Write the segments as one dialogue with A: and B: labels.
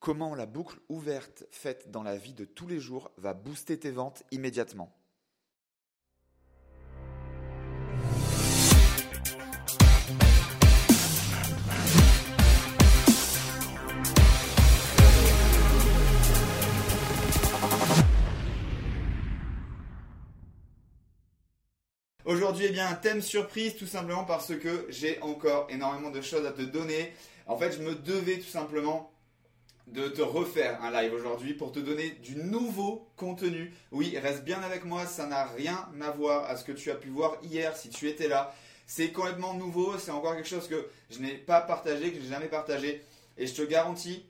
A: comment la boucle ouverte faite dans la vie de tous les jours va booster tes ventes immédiatement. Aujourd'hui, eh bien, un thème surprise, tout simplement parce que j'ai encore énormément de choses à te donner. En fait, je me devais tout simplement de te refaire un live aujourd'hui pour te donner du nouveau contenu. Oui, reste bien avec moi, ça n'a rien à voir à ce que tu as pu voir hier si tu étais là. C'est complètement nouveau, c'est encore quelque chose que je n'ai pas partagé, que je n'ai jamais partagé. Et je te garantis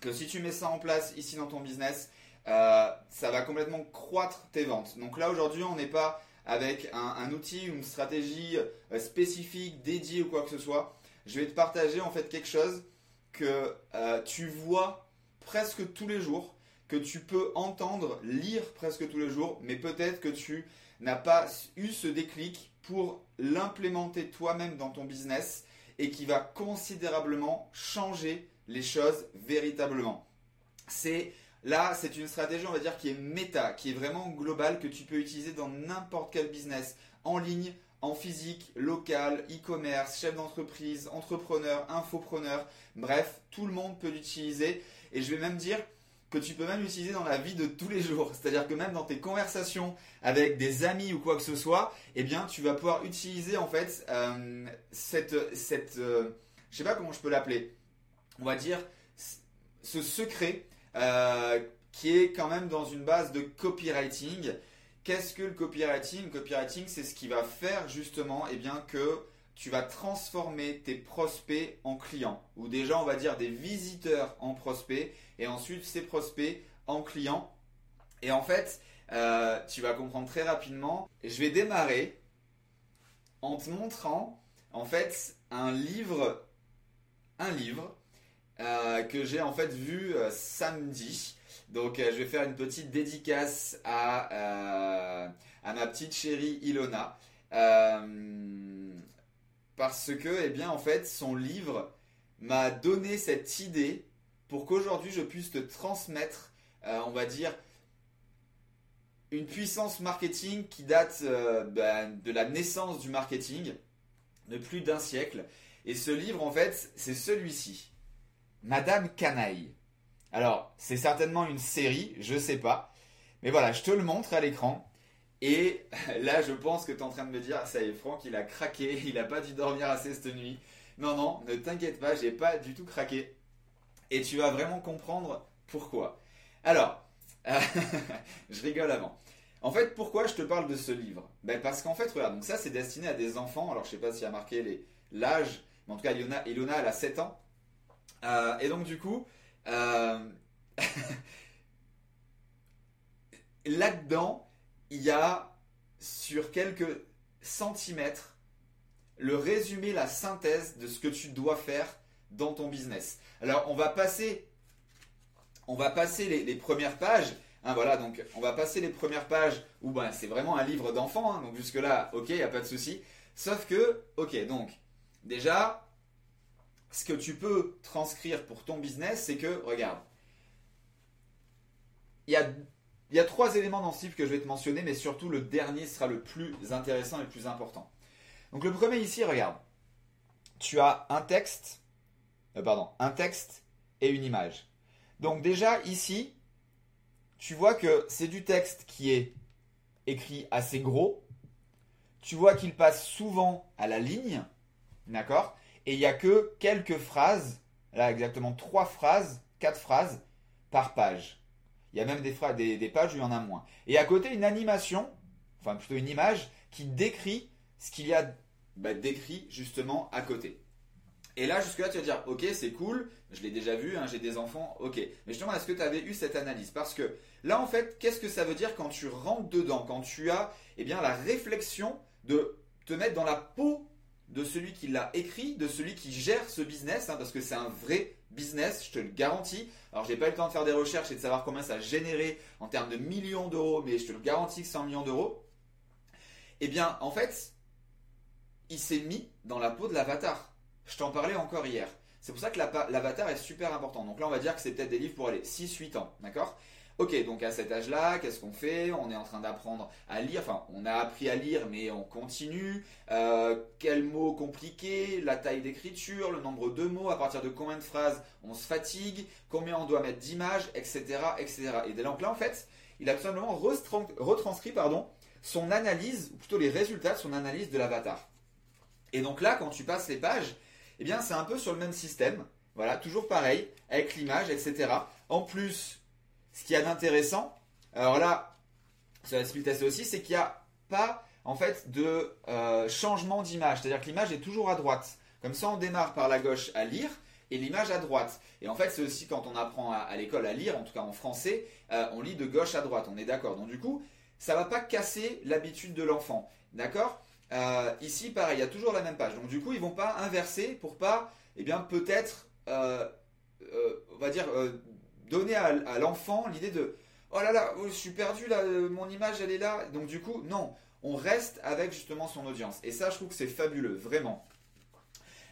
A: que si tu mets ça en place ici dans ton business, euh, ça va complètement croître tes ventes. Donc là aujourd'hui, on n'est pas avec un, outil ou une stratégie euh, spécifique, dédiée ou quoi que ce soit. Je vais te partager en fait quelque chose que euh, tu vois presque tous les jours, que tu peux entendre, lire presque tous les jours, mais peut-être que tu n'as pas eu ce déclic pour l'implémenter toi-même dans ton business et qui va considérablement changer les choses véritablement. C'est là, c'est une stratégie, on va dire, qui est méta, qui est vraiment globale, que tu peux utiliser dans n'importe quel business, en ligne, en physique, local, e-commerce, chef d'entreprise, entrepreneur, infopreneur, bref, tout le monde peut l'utiliser. Et je vais même dire que tu peux même l'utiliser dans la vie de tous les jours. C'est-à-dire que même dans tes conversations avec des amis ou quoi que ce soit, eh bien, tu vas pouvoir utiliser en fait euh, cette, cette euh, je sais pas comment je peux l'appeler. On va dire ce secret euh, qui est quand même dans une base de copywriting Qu'est-ce que le copywriting? Le copywriting, c'est ce qui va faire justement eh bien, que tu vas transformer tes prospects en clients, ou déjà on va dire des visiteurs en prospects, et ensuite ces prospects en clients. Et en fait, euh, tu vas comprendre très rapidement. Je vais démarrer en te montrant en fait un livre, un livre euh, que j'ai en fait vu euh, samedi. Donc euh, je vais faire une petite dédicace à, euh, à ma petite chérie Ilona. Euh, parce que, eh bien, en fait, son livre m'a donné cette idée pour qu'aujourd'hui je puisse te transmettre, on va dire, une puissance marketing qui date ben, de la naissance du marketing, de plus d'un siècle. Et ce livre, en fait, c'est celui-ci. Madame Canaille. Alors, c'est certainement une série, je sais pas. Mais voilà, je te le montre à l'écran. Et là, je pense que tu es en train de me dire, ça y est, Franck, il a craqué, il n'a pas dû dormir assez cette nuit. Non, non, ne t'inquiète pas, j'ai pas du tout craqué. Et tu vas vraiment comprendre pourquoi. Alors, je rigole avant. En fait, pourquoi je te parle de ce livre? Ben Parce qu'en fait, regarde, donc ça c'est destiné à des enfants. Alors, je sais pas s'il a marqué l'âge, mais en tout cas, Ilona, elle a 7 ans. Euh, et donc, du coup, là-dedans, il y a sur quelques centimètres le résumé, la synthèse de ce que tu dois faire dans ton business. Alors, on va passer, on va passer les, premières pages. Hein, voilà, donc on va passer les premières pages où ben, c'est vraiment un livre d'enfant. Hein, donc jusque-là, ok, il n'y a pas de souci. Sauf que, ok, donc déjà, ce que tu peux transcrire pour ton business, c'est que, regarde, il y a, trois éléments dans ce livre que je vais te mentionner, mais surtout le dernier sera le plus intéressant et le plus important. Donc le premier ici, regarde, tu as un texte, euh, pardon, un texte et une image. Donc déjà ici, tu vois que c'est du texte qui est écrit assez gros. Tu vois qu'il passe souvent à la ligne, d'accord? Et il n'y a que quelques phrases, là exactement trois phrases, quatre phrases par page. Il y a même des, pages où il y en a moins. Et à côté, une animation, enfin plutôt une image, qui décrit ce qu'il y a bah, décrit justement à côté. Et là, jusque-là, tu vas dire, ok, c'est cool, je l'ai déjà vu, hein, j'ai des enfants, ok. Mais justement, est-ce que tu avais eu cette analyse? Parce que là, en fait, qu'est-ce que ça veut dire quand tu rentres dedans, quand tu as eh bien, la réflexion de te mettre dans la peau de celui qui l'a écrit, de celui qui gère ce business, hein, parce que c'est un vrai business, je te le garantis. Alors, j'ai pas eu le temps de faire des recherches et de savoir combien ça a généré en termes de millions d'euros, mais je te le garantis que c'est un million d'euros. Eh bien, en fait, il s'est mis dans la peau de l'avatar. Je t'en parlais encore hier. C'est pour ça que l'avatar est super important. Donc là, on va dire que c'est peut-être des livres pour aller 6-8 ans, d'accord? Ok, donc à cet âge-là, qu'est-ce qu'on fait? On est en train d'apprendre à lire, enfin on a appris à lire mais on continue. Euh, quels mots compliqués? La taille d'écriture, le nombre de mots, à partir de combien de phrases on se fatigue, combien on doit mettre d'images, etc., etc. Et donc là en fait, il a tout simplement retranscrit pardon, son analyse, ou plutôt les résultats de son analyse de l'avatar. Et donc là, quand tu passes les pages, eh bien c'est un peu sur le même système. Voilà, toujours pareil, avec l'image, etc. En plus, ce qu'il y a d'intéressant, alors là, sur la speed test aussi, c'est qu'il n'y a pas en fait de euh, changement d'image. C'est-à-dire que l'image est toujours à droite. Comme ça, on démarre par la gauche à lire et l'image à droite. Et en fait, c'est aussi quand on apprend à, l'école à lire, en tout cas en français, euh, on lit de gauche à droite. On est d'accord. Donc du coup, ça va pas casser l'habitude de l'enfant. D'accord? Euh, Ici, pareil, il y a toujours la même page. Donc du coup, ils vont pas inverser pour pas, eh bien, peut-être, on va dire, donner à, l'enfant l'idée de oh là là, oh, je suis perdu euh, mon image elle est là. Donc du coup, non, on reste avec justement son audience. Et ça, je trouve que c'est fabuleux, vraiment.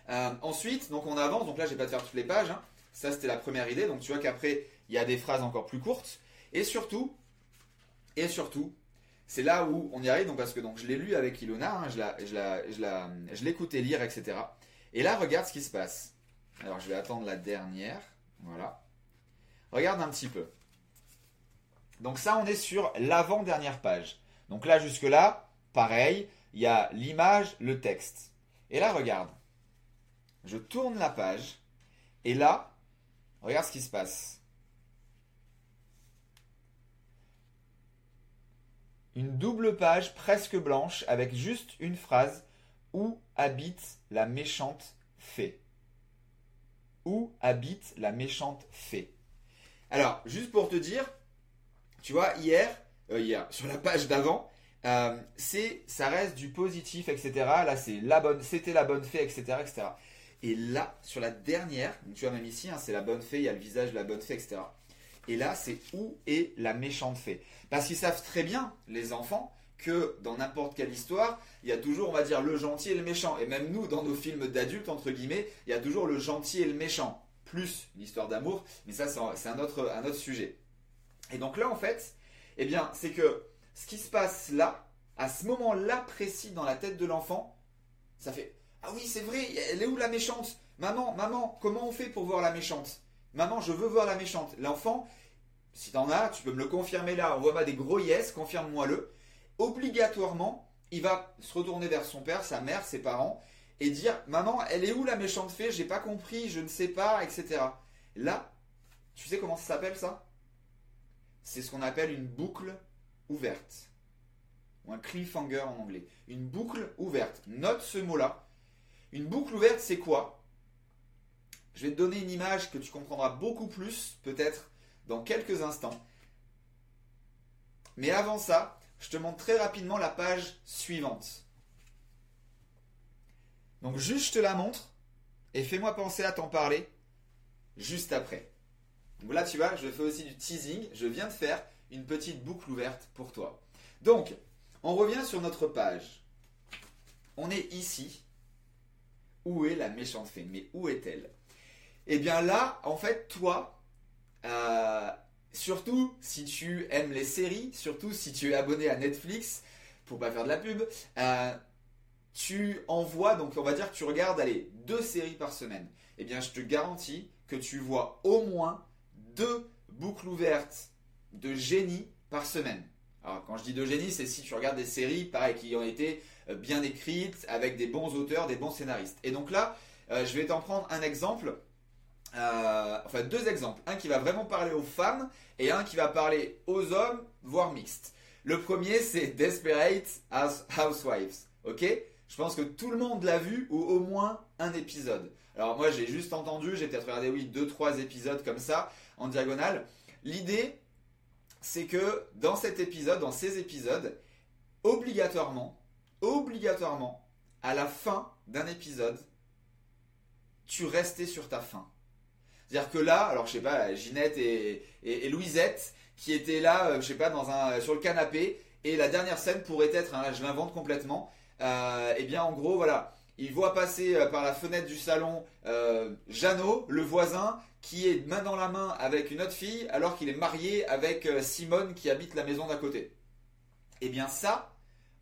A: Euh, ensuite, donc on avance. Donc là, je vais pas te faire toutes les pages. Hein. Ça, c'était la première idée. Donc tu vois qu'après, il y a des phrases encore plus courtes. Et surtout, et surtout, c'est là où on y arrive. Donc parce que je l'ai lu avec Ilona, hein, je la, je la, je la, je l'écoutais lire, etc. Et là, regarde ce qui se passe. Alors, je vais attendre la dernière. Voilà. Regarde un petit peu. Donc ça, on est sur l'avant-dernière page. Donc là, jusque-là, pareil, il y a l'image, le texte. Et là, regarde. Je tourne la page. Et là, regarde ce qui se passe. Une double page presque blanche avec juste une phrase Où habite la méchante fée? Où habite la méchante fée? Alors, juste pour te dire, tu vois, hier, euh, hier sur la page d'avant, euh, c'est, ça reste du positif, etc. Là, c'est la bonne, c'était la bonne fée, etc., etc. Et là, sur la dernière, tu vois même ici, hein, c'est la bonne fée, il y a le visage de la bonne fée, etc. Et là, c'est où est la méchante fée? Parce qu'ils savent très bien, les enfants, que dans n'importe quelle histoire, il y a toujours, on va dire, le gentil et le méchant. Et même nous, dans nos films d'adultes, entre guillemets, il y a toujours le gentil et le méchant plus l'histoire d'amour, mais ça c'est un autre, sujet. Et donc là en fait, eh bien c'est que ce qui se passe là, à ce moment-là précis dans la tête de l'enfant, ça fait Ah oui c'est vrai, elle est où la méchante? Maman, maman, comment on fait pour voir la méchante? Maman, je veux voir la méchante. L'enfant, si t'en as, tu peux me le confirmer là, envoie-moi des gros yes, confirme-moi-le. Obligatoirement, il va se retourner vers son père, sa mère, ses parents, et dire Maman, elle est où la méchante fée? J'ai pas compris, je ne sais pas, etc. Là, tu sais comment ça s'appelle ça? C'est ce qu'on appelle une boucle ouverte. Ou un cliffhanger en anglais. Une boucle ouverte. Note ce mot-là. Une boucle ouverte, c'est quoi? Je vais te donner une image que tu comprendras beaucoup plus, peut-être, dans quelques instants. Mais avant ça, je te montre très rapidement la page suivante. Donc juste je te la montre et fais-moi penser à t'en parler juste après. Donc là tu vois, je fais aussi du teasing, je viens de faire une petite boucle ouverte pour toi. Donc, on revient sur notre page. On est ici. Où est la méchante fée? Mais où est-elle? Eh bien là, en fait, toi, euh, surtout si tu aimes les séries, surtout si tu es abonné à Netflix, pour pas faire de la pub, euh, tu envoies, donc on va dire que tu regardes, allez, deux séries par semaine, eh bien je te garantis que tu vois au moins deux boucles ouvertes de génie par semaine. Alors quand je dis de génie, c'est si tu regardes des séries, pareil, qui ont été euh, bien écrites, avec des bons auteurs, des bons scénaristes. Et donc là, euh, je vais t'en prendre un exemple, euh, enfin deux exemples. Un qui va vraiment parler aux femmes et un qui va parler aux hommes, voire mixtes. Le premier, c'est Desperate Housewives. Ok? Je pense que tout le monde l'a vu ou au moins un épisode. Alors moi j'ai juste entendu, j'ai peut-être regardé oui deux trois épisodes comme ça en diagonale. L'idée c'est que dans cet épisode, dans ces épisodes, obligatoirement, obligatoirement, à la fin d'un épisode, tu restais sur ta fin. C'est-à-dire que là, alors je sais pas, Ginette et, et, Louisette qui étaient là, euh, je sais pas, sur le canapé, et la dernière scène pourrait être, hein, je l'invente complètement, euh, eh bien en gros voilà, il voit passer euh, par la fenêtre du salon euh, Jeannot, le voisin, qui est main dans la main avec une autre fille, alors qu'il est marié avec euh, Simone qui habite la maison d'à côté. Eh bien ça,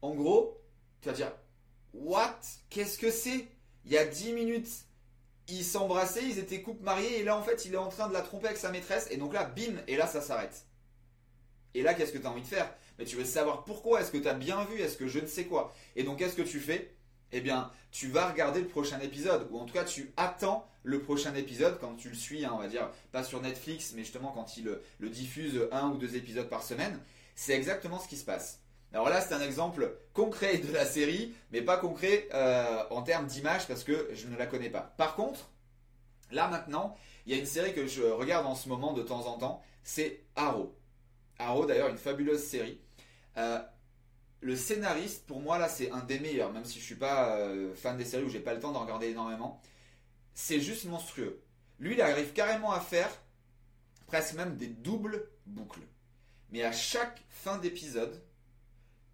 A: en gros, tu vas dire, what? Qu'est-ce que c'est? Il y a 10 minutes, ils s'embrassaient, ils étaient couple mariés, et là en fait, il est en train de la tromper avec sa maîtresse, et donc là, bim, et là, ça s'arrête. Et là, qu'est-ce que tu as envie de faire? Mais tu veux savoir pourquoi, est-ce que tu as bien vu, est-ce que je ne sais quoi. Et donc, qu'est-ce que tu fais? Eh bien, tu vas regarder le prochain épisode, ou en tout cas, tu attends le prochain épisode quand tu le suis, hein, on va dire, pas sur Netflix, mais justement quand il le, diffuse un ou deux épisodes par semaine. C'est exactement ce qui se passe. Alors là, c'est un exemple concret de la série, mais pas concret euh, en termes d'image parce que je ne la connais pas. Par contre, là maintenant, il y a une série que je regarde en ce moment de temps en temps, c'est Arrow. Arrow, d'ailleurs, une fabuleuse série. Euh, le scénariste, pour moi, là, c'est un des meilleurs, même si je suis pas euh, fan des séries où j'ai pas le temps d'en regarder énormément. C'est juste monstrueux. Lui, il arrive carrément à faire presque même des doubles boucles. Mais à chaque fin d'épisode,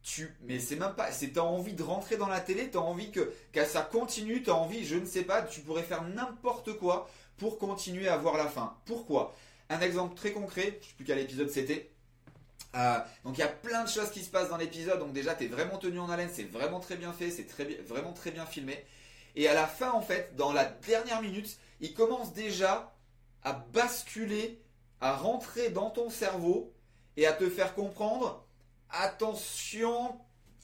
A: tu, mais c'est même pas, c'est t'as envie de rentrer dans la télé, t'as envie que, que ça continue, t'as envie, je ne sais pas, tu pourrais faire n'importe quoi pour continuer à voir la fin. Pourquoi? Un exemple très concret, je sais plus quel épisode c'était. Euh, donc il y a plein de choses qui se passent dans l'épisode. Donc déjà, tu es vraiment tenu en haleine, c'est vraiment très bien fait, c'est très, vraiment très bien filmé. Et à la fin, en fait, dans la dernière minute, il commence déjà à basculer, à rentrer dans ton cerveau et à te faire comprendre, attention,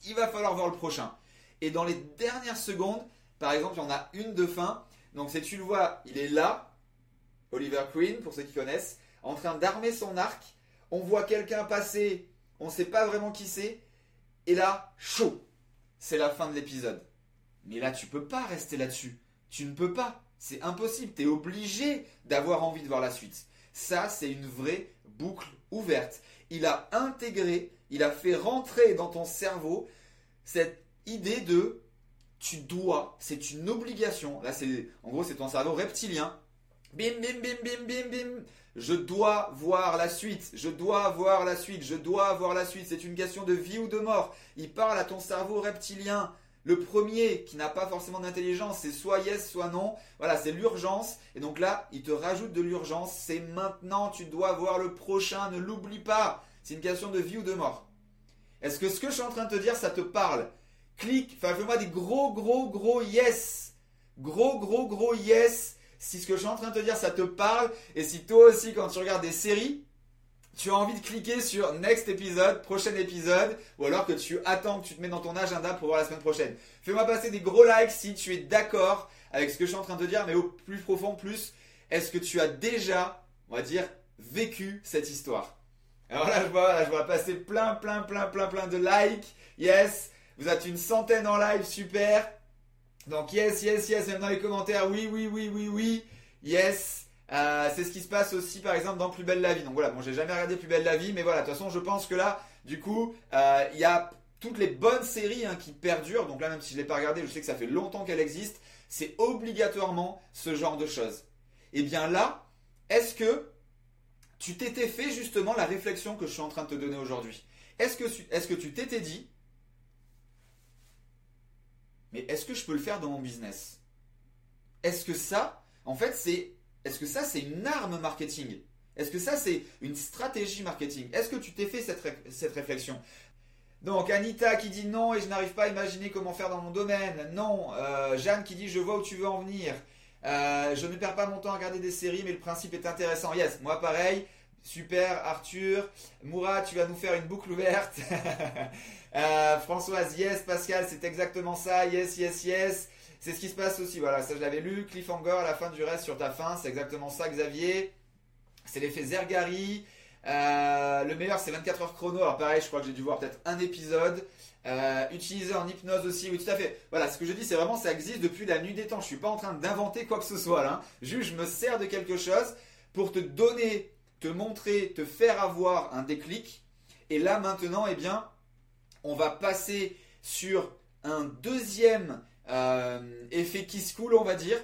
A: il va falloir voir le prochain. Et dans les dernières secondes, par exemple, il y en a une de fin. Donc si tu le vois, il est là, Oliver Queen, pour ceux qui connaissent, en train d'armer son arc on voit quelqu'un passer, on ne sait pas vraiment qui c'est, et là, chaud, c'est la fin de l'épisode. Mais là, tu peux pas rester là-dessus. Tu ne peux pas. C'est impossible. Tu es obligé d'avoir envie de voir la suite. Ça, c'est une vraie boucle ouverte. Il a intégré, il a fait rentrer dans ton cerveau cette idée de tu dois, c'est une obligation. Là, c'est en gros, c'est ton cerveau reptilien. Bim, bim, bim, bim, bim, bim. Je dois voir la suite, je dois voir la suite, je dois voir la suite. C'est une question de vie ou de mort. Il parle à ton cerveau reptilien. Le premier qui n'a pas forcément d'intelligence, c'est soit yes, soit non. Voilà, c'est l'urgence. Et donc là, il te rajoute de l'urgence. C'est maintenant, tu dois voir le prochain, ne l'oublie pas. C'est une question de vie ou de mort. Est-ce que ce que je suis en train de te dire, ça te parle? Clique, enfin fais-moi des gros, gros, gros yes. Gros, gros, gros yes si ce que je suis en train de te dire, ça te parle, et si toi aussi, quand tu regardes des séries, tu as envie de cliquer sur next épisode, prochain épisode, ou alors que tu attends que tu te mets dans ton agenda pour voir la semaine prochaine. Fais-moi passer des gros likes si tu es d'accord avec ce que je suis en train de te dire, mais au plus profond, plus, est-ce que tu as déjà, on va dire, vécu cette histoire? Alors là, je vois, je vois passer plein, plein, plein, plein, plein de likes. Yes, vous êtes une centaine en live, super. Donc yes, yes, yes, même dans les commentaires, oui, oui, oui, oui, oui, yes. Euh, c'est ce qui se passe aussi par exemple dans Plus belle la vie. Donc voilà, bon j'ai jamais regardé Plus belle la vie, mais voilà, de toute façon je pense que là, du coup, euh, il y a toutes les bonnes séries hein, qui perdurent. Donc là, même si je ne l'ai pas regardé, je sais que ça fait longtemps qu'elle existe. C'est obligatoirement ce genre de choses. Et eh bien là, est-ce que tu t'étais fait justement la réflexion que je suis en train de te donner aujourd'hui? Est-ce que, est que tu t'étais dit, mais est-ce que je peux le faire dans mon business? Est-ce que ça, en fait, c'est, est-ce que ça, c'est une arme marketing? Est-ce que ça, c'est une stratégie marketing? Est-ce que tu t'es fait cette, cette réflexion? Donc Anita qui dit non et je n'arrive pas à imaginer comment faire dans mon domaine. Non. Euh, Jeanne qui dit je vois où tu veux en venir. Euh, je ne perds pas mon temps à regarder des séries mais le principe est intéressant. Yes, moi pareil. Super Arthur. Moura, tu vas nous faire une boucle ouverte. Euh, Françoise, yes, Pascal, c'est exactement ça, yes, yes, yes. C'est ce qui se passe aussi, voilà, ça je l'avais lu, cliffhanger à la fin du reste sur ta fin, c'est exactement ça Xavier. C'est l'effet Zergari. Euh, le meilleur c'est 24 heures chrono, alors pareil je crois que j'ai dû voir peut-être un épisode. Euh, utilisé en hypnose aussi, oui tout à fait. Voilà, ce que je dis c'est vraiment ça existe depuis la nuit des temps. Je suis pas en train d'inventer quoi que ce soit là. Hein. Juste je me sers de quelque chose pour te donner, te montrer, te faire avoir un déclic. Et là maintenant, eh bien, on va passer sur un deuxième euh, effet qui se coule, on va dire,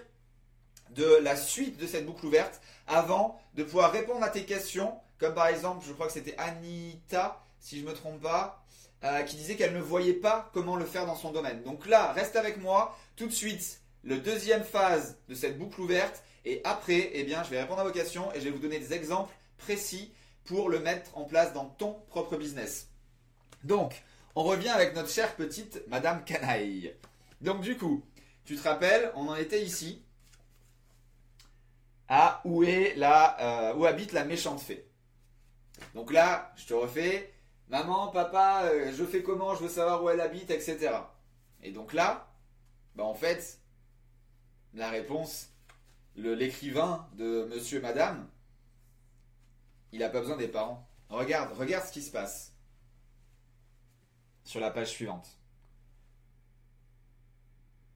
A: de la suite de cette boucle ouverte, avant de pouvoir répondre à tes questions, comme par exemple, je crois que c'était Anita, si je ne me trompe pas, euh, qui disait qu'elle ne voyait pas comment le faire dans son domaine. Donc là, reste avec moi. Tout de suite, le deuxième phase de cette boucle ouverte. Et après, eh bien, je vais répondre à vos questions et je vais vous donner des exemples précis pour le mettre en place dans ton propre business. Donc, on revient avec notre chère petite Madame Canaille. Donc du coup, tu te rappelles, on en était ici à où est la, euh, habite la méchante fée. Donc là, je te refais, maman, papa, euh, je fais comment, je veux savoir où elle habite, etc. Et donc là, bah en fait, la réponse, l'écrivain de Monsieur, Madame, il n'a pas besoin des parents. Regarde, regarde ce qui se passe sur la page suivante.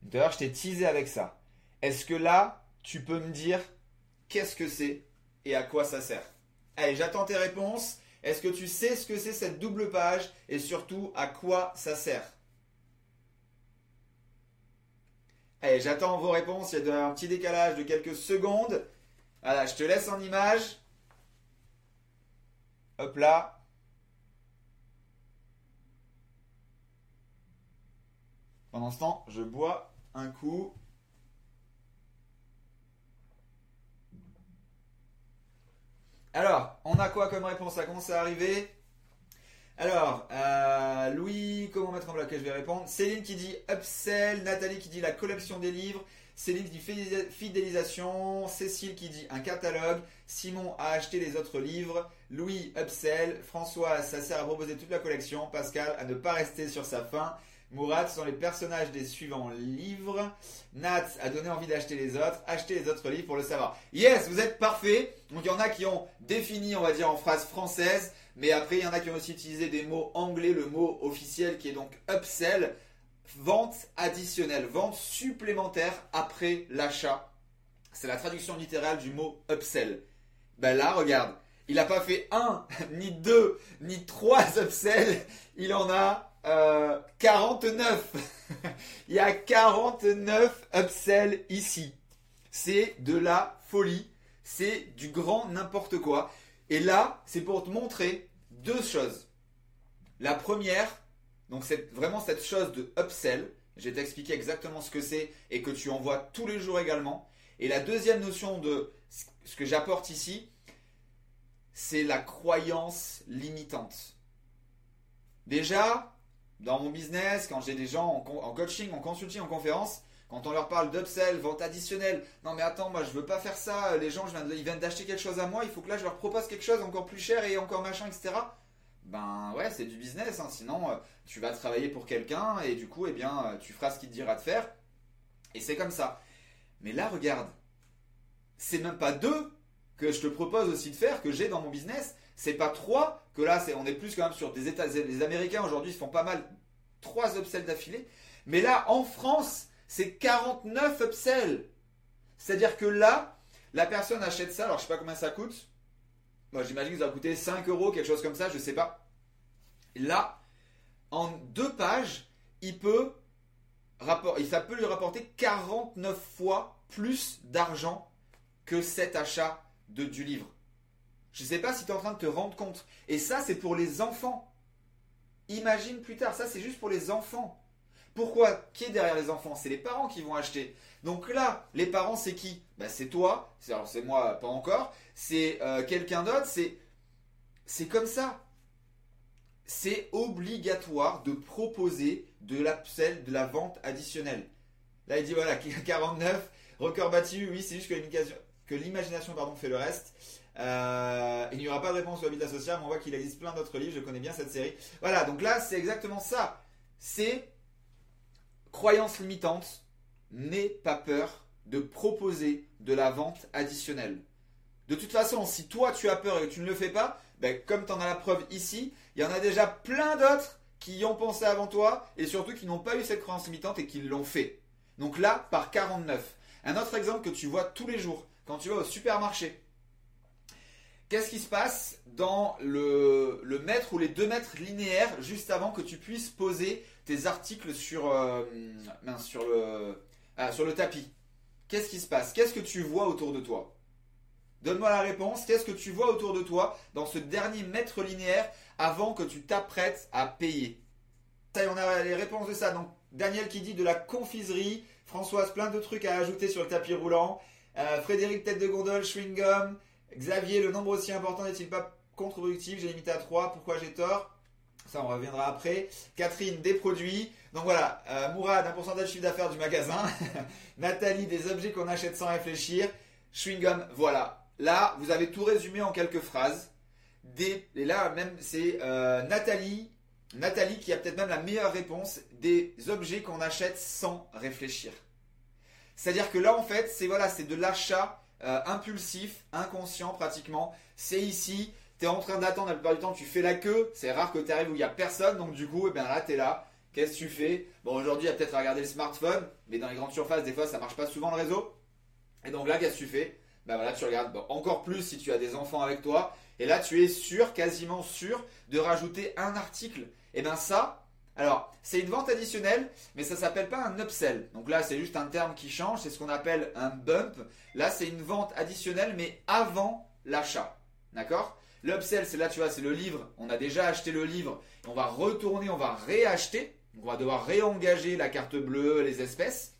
A: D'ailleurs, je t'ai teasé avec ça. Est-ce que là, tu peux me dire qu'est-ce que c'est et à quoi ça sert? Allez, j'attends tes réponses. Est-ce que tu sais ce que c'est cette double page et surtout à quoi ça sert? Allez, j'attends vos réponses. Il y a un petit décalage de quelques secondes. Voilà, je te laisse en image. Hop là. Pendant ce temps, je bois un coup. Alors, on a quoi comme réponse Ça commence à arriver? Alors, euh, Louis, comment mettre en bloc Je vais répondre. Céline qui dit upsell, Nathalie qui dit la collection des livres, Céline qui dit fidélisation, Cécile qui dit un catalogue, Simon a acheté les autres livres, Louis upsell, François ça sert à proposer toute la collection, Pascal à ne pas rester sur sa faim, Mourad sont les personnages des suivants livres. Nat a donné envie d'acheter les autres. Acheter les autres livres pour le savoir. Yes, vous êtes parfait. Donc il y en a qui ont défini, on va dire, en phrase française. Mais après, il y en a qui ont aussi utilisé des mots anglais, le mot officiel qui est donc upsell. Vente additionnelle, vente supplémentaire après l'achat. C'est la traduction littérale du mot upsell. Ben là, regarde, il n'a pas fait un, ni deux, ni trois upsells. Il en a 49. Euh, Il y a 49 upsells ici. C'est de la folie. C'est du grand n'importe quoi. Et là, c'est pour te montrer deux choses. La première, donc c'est vraiment cette chose de upsell. Je vais t'expliquer exactement ce que c'est et que tu en vois tous les jours également. Et la deuxième notion de ce que j'apporte ici, c'est la croyance limitante. Déjà, dans mon business, quand j'ai des gens en, coaching, en consulting, en conférence, quand on leur parle d'upsell, vente additionnelle, non mais attends, moi je veux pas faire ça, les gens, ils viennent d'acheter quelque chose à moi, il faut que là je leur propose quelque chose encore plus cher et encore machin, etc. Ben ouais, c'est du business, hein. sinon euh, tu vas travailler pour quelqu'un et du coup, eh bien, euh, tu feras ce qu'il te dira de faire. Et c'est comme ça. Mais là, regarde, c'est même pas deux que je te propose aussi de faire, que j'ai dans mon business, c'est pas trois, que là, c'est, on est plus quand même sur des États, les Américains aujourd'hui font pas mal trois upsells d'affilée. Mais là, en France, c'est 49 upsells. C'est-à-dire que là, la personne achète ça, alors je sais pas combien ça coûte. Moi, j'imagine que ça va coûter 5 euros, quelque chose comme ça, je sais pas. Là, en deux pages, il peut, ça peut lui rapporter 49 fois plus d'argent que cet achat de, du livre. Je ne sais pas si tu es en train de te rendre compte. Et ça, c'est pour les enfants. Imagine plus tard, ça c'est juste pour les enfants. Pourquoi? Qui est derrière les enfants? C'est les parents qui vont acheter. Donc là, les parents, c'est qui? Ben, C'est toi, c'est moi pas encore, c'est euh, quelqu'un d'autre, c'est, c'est comme ça. C'est obligatoire de proposer de l'upsell, de la vente additionnelle. Là, il dit voilà, 49, record battu, oui, c'est juste que l'imagination fait le reste. Euh, il n'y aura pas de réponse sur Habitat Social, mais on voit qu'il existe plein d'autres livres, je connais bien cette série. Voilà, donc là, c'est exactement ça. C'est croyance limitante, n'aie pas peur de proposer de la vente additionnelle. De toute façon, si toi tu as peur et que tu ne le fais pas, ben, comme tu en as la preuve ici, il y en a déjà plein d'autres qui y ont pensé avant toi et surtout qui n'ont pas eu cette croyance limitante et qui l'ont fait. Donc là, par 49. Un autre exemple que tu vois tous les jours, quand tu vas au supermarché, Qu'est-ce qui se passe dans le, mètre ou les deux mètres linéaires juste avant que tu puisses poser tes articles sur, euh, sur, le, ah, sur le tapis? Qu'est-ce qui se passe? Qu'est-ce que tu vois autour de toi? Donne-moi la réponse. Qu'est-ce que tu vois autour de toi dans ce dernier mètre linéaire avant que tu t'apprêtes à payer? Ça on a les réponses de ça. Donc, Daniel qui dit de la confiserie. Françoise, plein de trucs à ajouter sur le tapis roulant. Euh, Frédéric, tête de gondole, chewing gum. Xavier, le nombre aussi important n'est-il pas contre-productif? J'ai limité à 3. Pourquoi j'ai tort? Ça, on reviendra après. Catherine, des produits. Donc voilà, euh, Mourad, un pourcentage de chiffre d'affaires du magasin. Nathalie, des objets qu'on achète sans réfléchir. Chewing gum, voilà. Là, vous avez tout résumé en quelques phrases. Des, et là, même, c'est euh, Nathalie, Nathalie qui a peut-être même la meilleure réponse des objets qu'on achète sans réfléchir. C'est-à-dire que là, en fait, c'est voilà, c'est de l'achat euh, impulsif, inconscient pratiquement. C'est ici, tu es en train d'attendre, la plupart du temps, tu fais la queue. C'est rare que tu arrives où il n'y a personne, donc du coup, eh bien là, tu es là. Qu'est-ce que tu fais? Bon, aujourd'hui, il y a peut-être à regarder le smartphone, mais dans les grandes surfaces, des fois, ça marche pas souvent le réseau. Et donc là, qu'est-ce que tu fais? Ben voilà, tu regardes. encore plus si tu as des enfants avec toi. Et là, tu es sûr, quasiment sûr, de rajouter un article. Et bien ça, alors, c'est une vente additionnelle, mais ça s'appelle pas un upsell. Donc là, c'est juste un terme qui change, c'est ce qu'on appelle un bump. Là, c'est une vente additionnelle, mais avant l'achat. D'accord? L'upsell, c'est là, tu vois, c'est le livre. On a déjà acheté le livre, on va retourner, on va réacheter. On va devoir réengager la carte bleue, les espèces.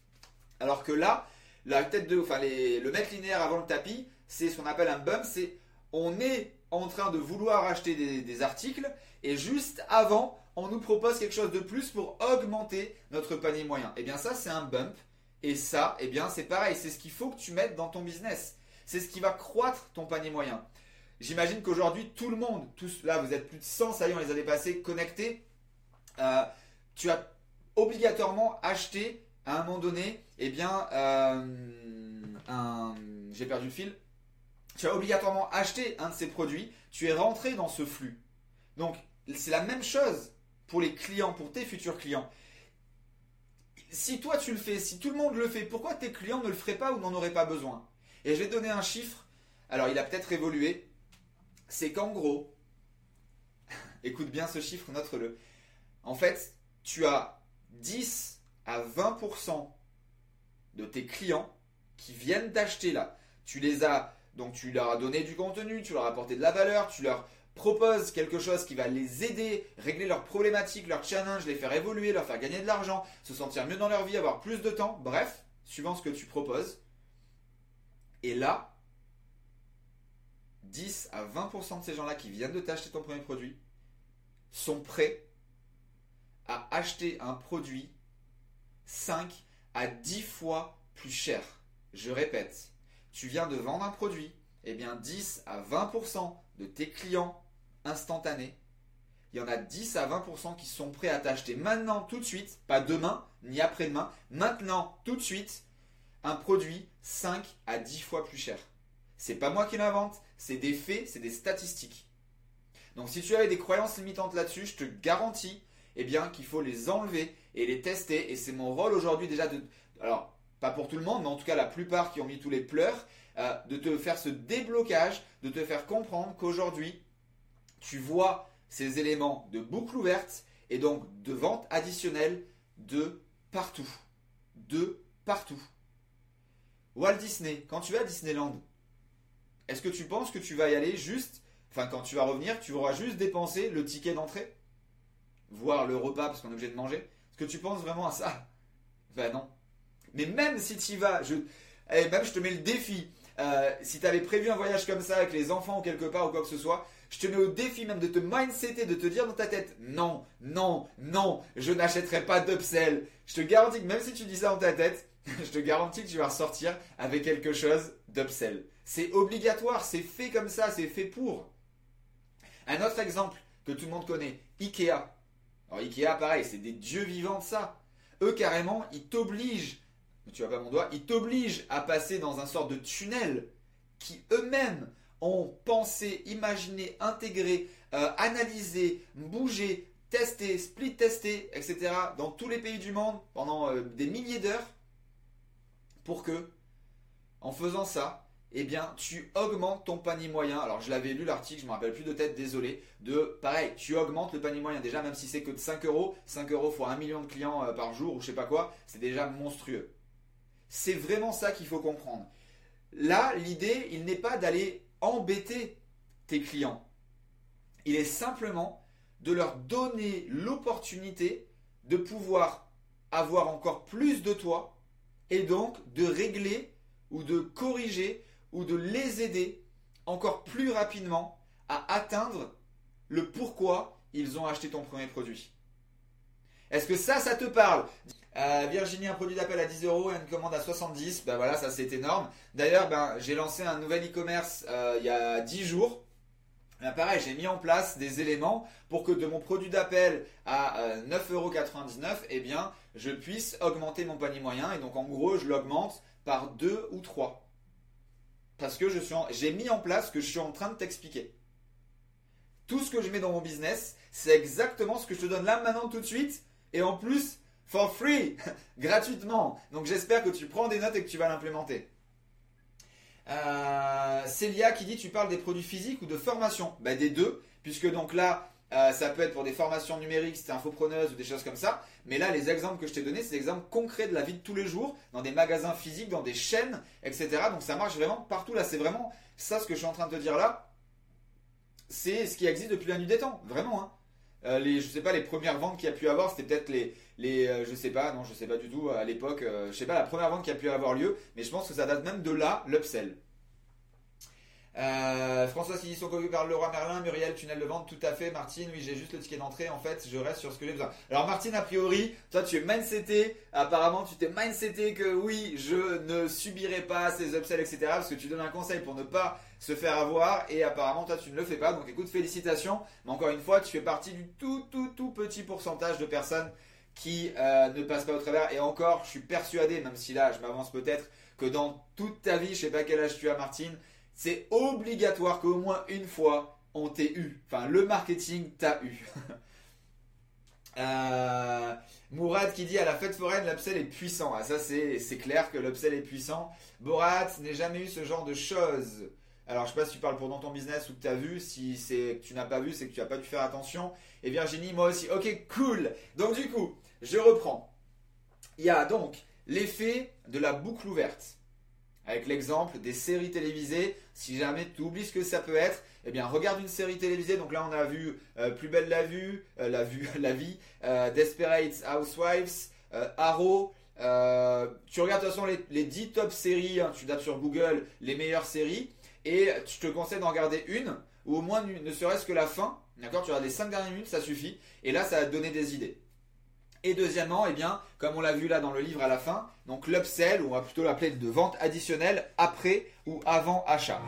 A: Alors que là, la tête de, enfin, le mètre linéaire avant le tapis, c'est ce qu'on appelle un bump. C'est on est en train de vouloir acheter des, articles et juste avant, on nous propose quelque chose de plus pour augmenter notre panier moyen. Et eh bien ça, c'est un bump. Et ça, eh bien c'est pareil, c'est ce qu'il faut que tu mettes dans ton business. C'est ce qui va croître ton panier moyen. J'imagine qu'aujourd'hui, tout le monde, tous là, vous êtes plus de 100, ça y est, on les a dépassés, connectés. Euh, tu as obligatoirement acheté à un moment donné, eh bien, euh, un, j'ai perdu le fil. Tu as obligatoirement acheté un de ces produits. Tu es rentré dans ce flux. Donc, c'est la même chose pour les clients, pour tes futurs clients. Si toi tu le fais, si tout le monde le fait, pourquoi tes clients ne le feraient pas ou n'en auraient pas besoin? Et je vais donner un chiffre. Alors il a peut-être évolué. C'est qu'en gros, écoute bien ce chiffre, note-le. En fait, tu as 10 à 20% de tes clients qui viennent d'acheter là. Tu les as, donc tu leur as donné du contenu, tu leur as apporté de la valeur, tu leur propose quelque chose qui va les aider, régler leurs problématiques, leurs challenges, les faire évoluer, leur faire gagner de l'argent, se sentir mieux dans leur vie, avoir plus de temps, bref, suivant ce que tu proposes. Et là, 10 à 20% de ces gens-là qui viennent de t'acheter ton premier produit sont prêts à acheter un produit 5 à 10 fois plus cher. Je répète, tu viens de vendre un produit, eh bien 10 à 20% de tes clients instantané, il y en a 10 à 20% qui sont prêts à t'acheter maintenant, tout de suite, pas demain, ni après-demain, maintenant, tout de suite, un produit 5 à 10 fois plus cher. C'est pas moi qui l'invente, c'est des faits, c'est des statistiques. Donc si tu avais des croyances limitantes là-dessus, je te garantis eh bien, qu'il faut les enlever et les tester. Et c'est mon rôle aujourd'hui déjà de... Alors, pas pour tout le monde, mais en tout cas la plupart qui ont mis tous les pleurs, euh, de te faire ce déblocage, de te faire comprendre qu'aujourd'hui, tu vois ces éléments de boucle ouverte et donc de vente additionnelle de partout. De partout. Walt Disney, quand tu vas à Disneyland, est-ce que tu penses que tu vas y aller juste, enfin quand tu vas revenir, tu auras juste dépensé le ticket d'entrée Voire le repas parce qu'on est obligé de manger? Est-ce que tu penses vraiment à ça? Ben non. Mais même si tu y vas, je, eh, même je te mets le défi, euh, si tu avais prévu un voyage comme ça avec les enfants ou quelque part ou quoi que ce soit, je te mets au défi même de te mindsetter, de te dire dans ta tête non, non, non, je n'achèterai pas d'upsell. Je te garantis que même si tu dis ça dans ta tête, je te garantis que tu vas ressortir avec quelque chose d'upsell. C'est obligatoire, c'est fait comme ça, c'est fait pour. Un autre exemple que tout le monde connaît, Ikea. Alors Ikea, pareil, c'est des dieux vivants de ça. Eux, carrément, ils t'obligent, tu vois pas mon doigt, ils t'obligent à passer dans un sort de tunnel qui eux-mêmes ont pensé, imaginé, intégré, euh, analysé, bougé, testé, split testé, etc. dans tous les pays du monde pendant euh, des milliers d'heures pour que, en faisant ça, eh bien, tu augmentes ton panier moyen. Alors, je l'avais lu l'article, je ne me rappelle plus de tête, désolé. De pareil, tu augmentes le panier moyen. Déjà, même si c'est que de 5 euros, 5 euros fois 1 million de clients euh, par jour ou je sais pas quoi, c'est déjà monstrueux. C'est vraiment ça qu'il faut comprendre. Là, l'idée, il n'est pas d'aller embêter tes clients. Il est simplement de leur donner l'opportunité de pouvoir avoir encore plus de toi et donc de régler ou de corriger ou de les aider encore plus rapidement à atteindre le pourquoi ils ont acheté ton premier produit. Est-ce que ça, ça te parle euh, Virginie, un produit d'appel à 10 euros et une commande à 70. Ben voilà, ça c'est énorme. D'ailleurs, ben, j'ai lancé un nouvel e-commerce euh, il y a 10 jours. Ben, pareil, j'ai mis en place des éléments pour que de mon produit d'appel à 9,99 euros, eh bien, je puisse augmenter mon panier moyen. Et donc, en gros, je l'augmente par 2 ou 3. Parce que j'ai mis en place ce que je suis en train de t'expliquer. Tout ce que je mets dans mon business, c'est exactement ce que je te donne là maintenant tout de suite. Et en plus, for free, gratuitement. Donc j'espère que tu prends des notes et que tu vas l'implémenter. Euh, Célia qui dit tu parles des produits physiques ou de formation? Ben, Des deux, puisque donc là, euh, ça peut être pour des formations numériques, c'est infopreneuse ou des choses comme ça. Mais là, les exemples que je t'ai donnés, c'est des exemples concrets de la vie de tous les jours, dans des magasins physiques, dans des chaînes, etc. Donc ça marche vraiment partout. Là, c'est vraiment ça ce que je suis en train de te dire là. C'est ce qui existe depuis la nuit des temps, vraiment. Hein. Euh, les, je sais pas, les premières ventes qu'il y a pu avoir, c'était peut-être les, les euh, je sais pas, non, je sais pas du tout à l'époque, euh, je sais pas la première vente qui a pu avoir lieu, mais je pense que ça date même de là, l'upsell. Euh, François qui dit son cocu par Laura Merlin, Muriel, tunnel de vente, tout à fait. Martine, oui, j'ai juste le ticket d'entrée. En fait, je reste sur ce que j'ai besoin. Alors, Martine, a priori, toi, tu es mindseté. Apparemment, tu t'es mindseté que oui, je ne subirai pas ces upsells, etc. Parce que tu donnes un conseil pour ne pas se faire avoir. Et apparemment, toi, tu ne le fais pas. Donc, écoute, félicitations. Mais encore une fois, tu fais partie du tout, tout, tout petit pourcentage de personnes qui euh, ne passent pas au travers. Et encore, je suis persuadé, même si là, je m'avance peut-être, que dans toute ta vie, je sais pas quel âge tu as, Martine c'est obligatoire qu'au moins une fois on t'ait eu. Enfin, le marketing t'a eu. euh, Mourad qui dit à la fête foraine, l'upsell est puissant. Ah, ça, c'est, clair que l'upsell est puissant. Borat, n'ai jamais eu ce genre de choses. Alors, je sais pas si tu parles pour dans ton business ou que tu as vu. Si c'est que tu n'as pas vu, c'est que tu n'as pas dû faire attention. Et Virginie, moi aussi. Ok, cool. Donc, du coup, je reprends. Il y a donc l'effet de la boucle ouverte avec l'exemple des séries télévisées. Si jamais tu oublies ce que ça peut être, eh bien regarde une série télévisée. Donc là on a vu euh, Plus belle la vue, euh, la vue, la vie, euh, Desperate Housewives, Arrow. tu regardes de toute façon les, les 10 top séries, hein, tu tapes sur Google les meilleures séries et je te conseille d'en regarder une ou au moins ne serait-ce que la fin. D'accord? Tu regardes les 5 dernières minutes, ça suffit. Et là ça va te donner des idées. Et deuxièmement, eh comme on l'a vu là dans le livre à la fin, donc l'upsell, ou on va plutôt l'appeler de vente additionnelle après ou avant achat.